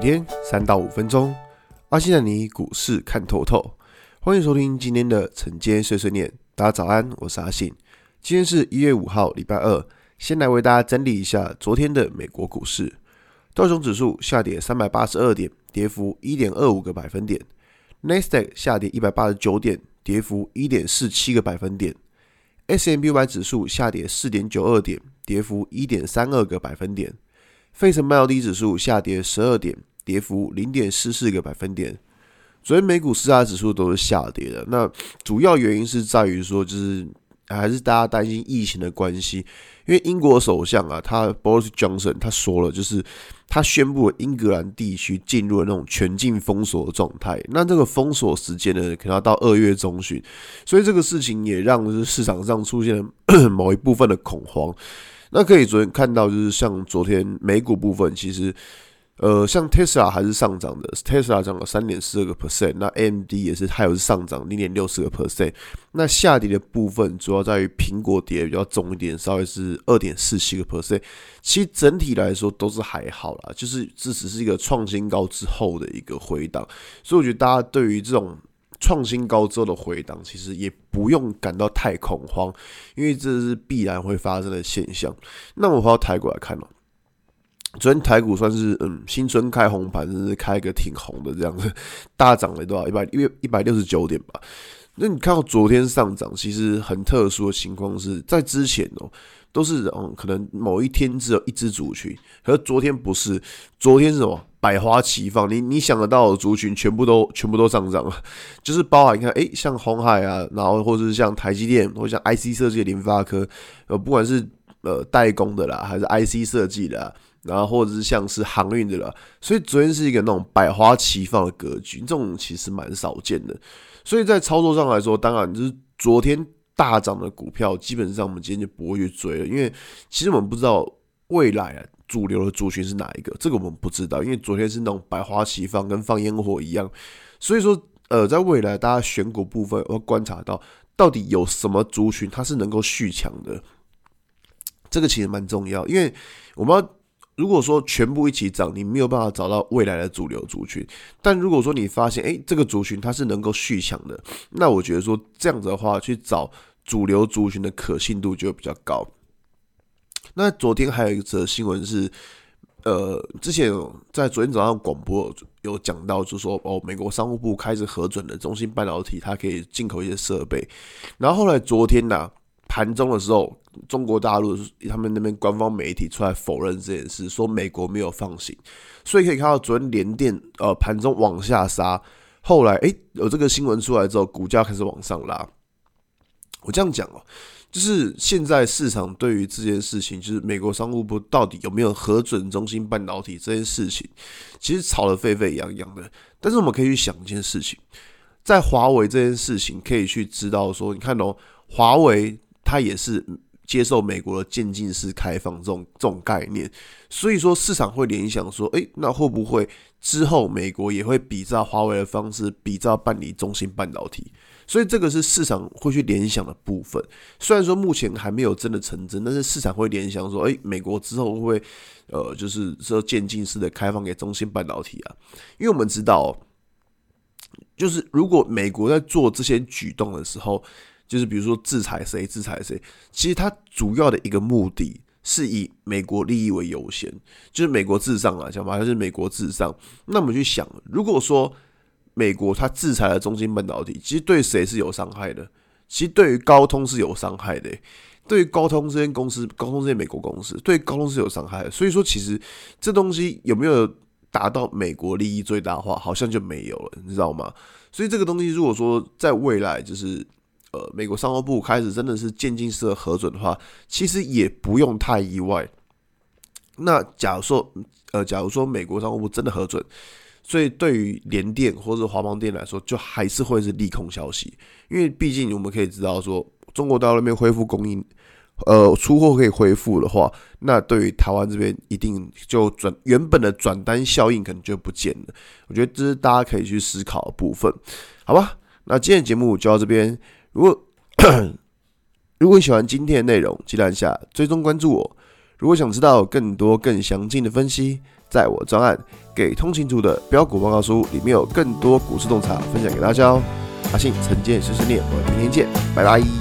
天三到五分钟，阿信带你股市看透透。欢迎收听今天的晨间碎碎念。大家早安，我是阿信。今天是一月五号，礼拜二。先来为大家整理一下昨天的美国股市。道琼指数下跌三百八十二点，跌幅一点二五个百分点。纳斯达克下跌一百八十九点，跌幅一点四七个百分点。S M B Y 指数下跌四点九二点，跌幅一点三二个百分点。费城半导体指数下跌十二点，跌幅零点四四个百分点。昨天美股四大指数都是下跌的，那主要原因是在于说，就是还是大家担心疫情的关系。因为英国首相啊，他 Boris Johnson 他说了，就是他宣布了英格兰地区进入了那种全境封锁的状态。那这个封锁时间呢，可能要到二月中旬，所以这个事情也让就是市场上出现了 某一部分的恐慌。那可以昨天看到，就是像昨天美股部分，其实，呃，像 Tesla 还是上涨的，Tesla 涨了三点四个 percent，那 AMD 也是，还有是上涨零点六四个 percent。那下跌的部分主要在于苹果跌比较重一点，稍微是二点四七个 percent。其实整体来说都是还好啦，就是这只是一个创新高之后的一个回档，所以我觉得大家对于这种。创新高之后的回档，其实也不用感到太恐慌，因为这是必然会发生的现象。那我们回到台股来看了，昨天台股算是嗯新春开红盘，甚至开一个挺红的这样子，大涨了多少？一百一一百六十九点吧。那你看到昨天上涨，其实很特殊的情况是在之前哦。都是嗯，可能某一天只有一只族群，可是昨天不是，昨天是什么？百花齐放，你你想得到的族群全部都全部都上涨了，就是包含你看，诶、像鸿海啊，然后或者是像台积电，或者像 IC 设计联发科，呃，不管是呃代工的啦，还是 IC 设计的，然后或者是像是航运的啦，所以昨天是一个那种百花齐放的格局，这种其实蛮少见的，所以在操作上来说，当然就是昨天。大涨的股票，基本上我们今天就不会去追了，因为其实我们不知道未来主流的族群是哪一个，这个我们不知道，因为昨天是那种百花齐放，跟放烟火一样，所以说呃，在未来大家选股部分，要观察到到底有什么族群它是能够续强的，这个其实蛮重要，因为我们要。如果说全部一起涨，你没有办法找到未来的主流族群。但如果说你发现，诶，这个族群它是能够续强的，那我觉得说这样子的话，去找主流族群的可信度就比较高。那昨天还有一则新闻是，呃，之前在昨天早上广播有讲到，就是说哦，美国商务部开始核准了中芯半导体，它可以进口一些设备。然后后来昨天呢、盘中的时候，中国大陆他们那边官方媒体出来否认这件事，说美国没有放行，所以可以看到昨天联电呃盘中往下杀，后来诶、有这个新闻出来之后，股价开始往上拉。我这样讲哦，就是现在市场对于这件事情，就是美国商务部到底有没有核准中芯半导体这件事情，其实吵得沸沸扬扬的。但是我们可以去想一件事情，在华为这件事情，可以去知道说，你看哦，华为。它也是接受美国的渐进式开放这种这种概念，所以说市场会联想说，诶，那会不会之后美国也会比照华为的方式，比照办理中芯半导体？所以这个是市场会去联想的部分。虽然说目前还没有真的成真，但是市场会联想说，诶，美国之后会不会呃，就是说渐进式的开放给中芯半导体啊？因为我们知道，就是如果美国在做这些举动的时候，就是比如说制裁谁制裁谁，其实它主要的一个目的是以美国利益为优先，就是美国至上啊，讲白了就是美国至上。那我们去想，如果说美国它制裁了中芯半导体，其实对谁是有伤害的？其实对于高通是有伤害的。对于高通这间公司，高通这间美国公司，对高通是有伤害的。所以说，其实这东西有没有达到美国利益最大化，好像就没有了，你知道吗？所以这个东西，如果说在未来就是。呃，美国商务部开始真的是渐进式的核准的话，其实也不用太意外。那假如说，呃，假如说美国商务部真的核准，所以对于联电或者华邦电来说，就还是会是利空消息，因为毕竟我们可以知道说，中国大陆那边恢复供应，呃，出货可以恢复的话，那对于台湾这边一定就转原本的转单效应可能就不见了。我觉得这是大家可以去思考的部分，好吧？那今天节目就到这边。如果 如果你喜欢今天的内容，记得按下追踪关注我。如果想知道更多更详尽的分析，在我专案给通勤族的标股报告书里面有更多股市洞察分享给大家哦。阿信晨间碎碎念，我们明天见，拜拜。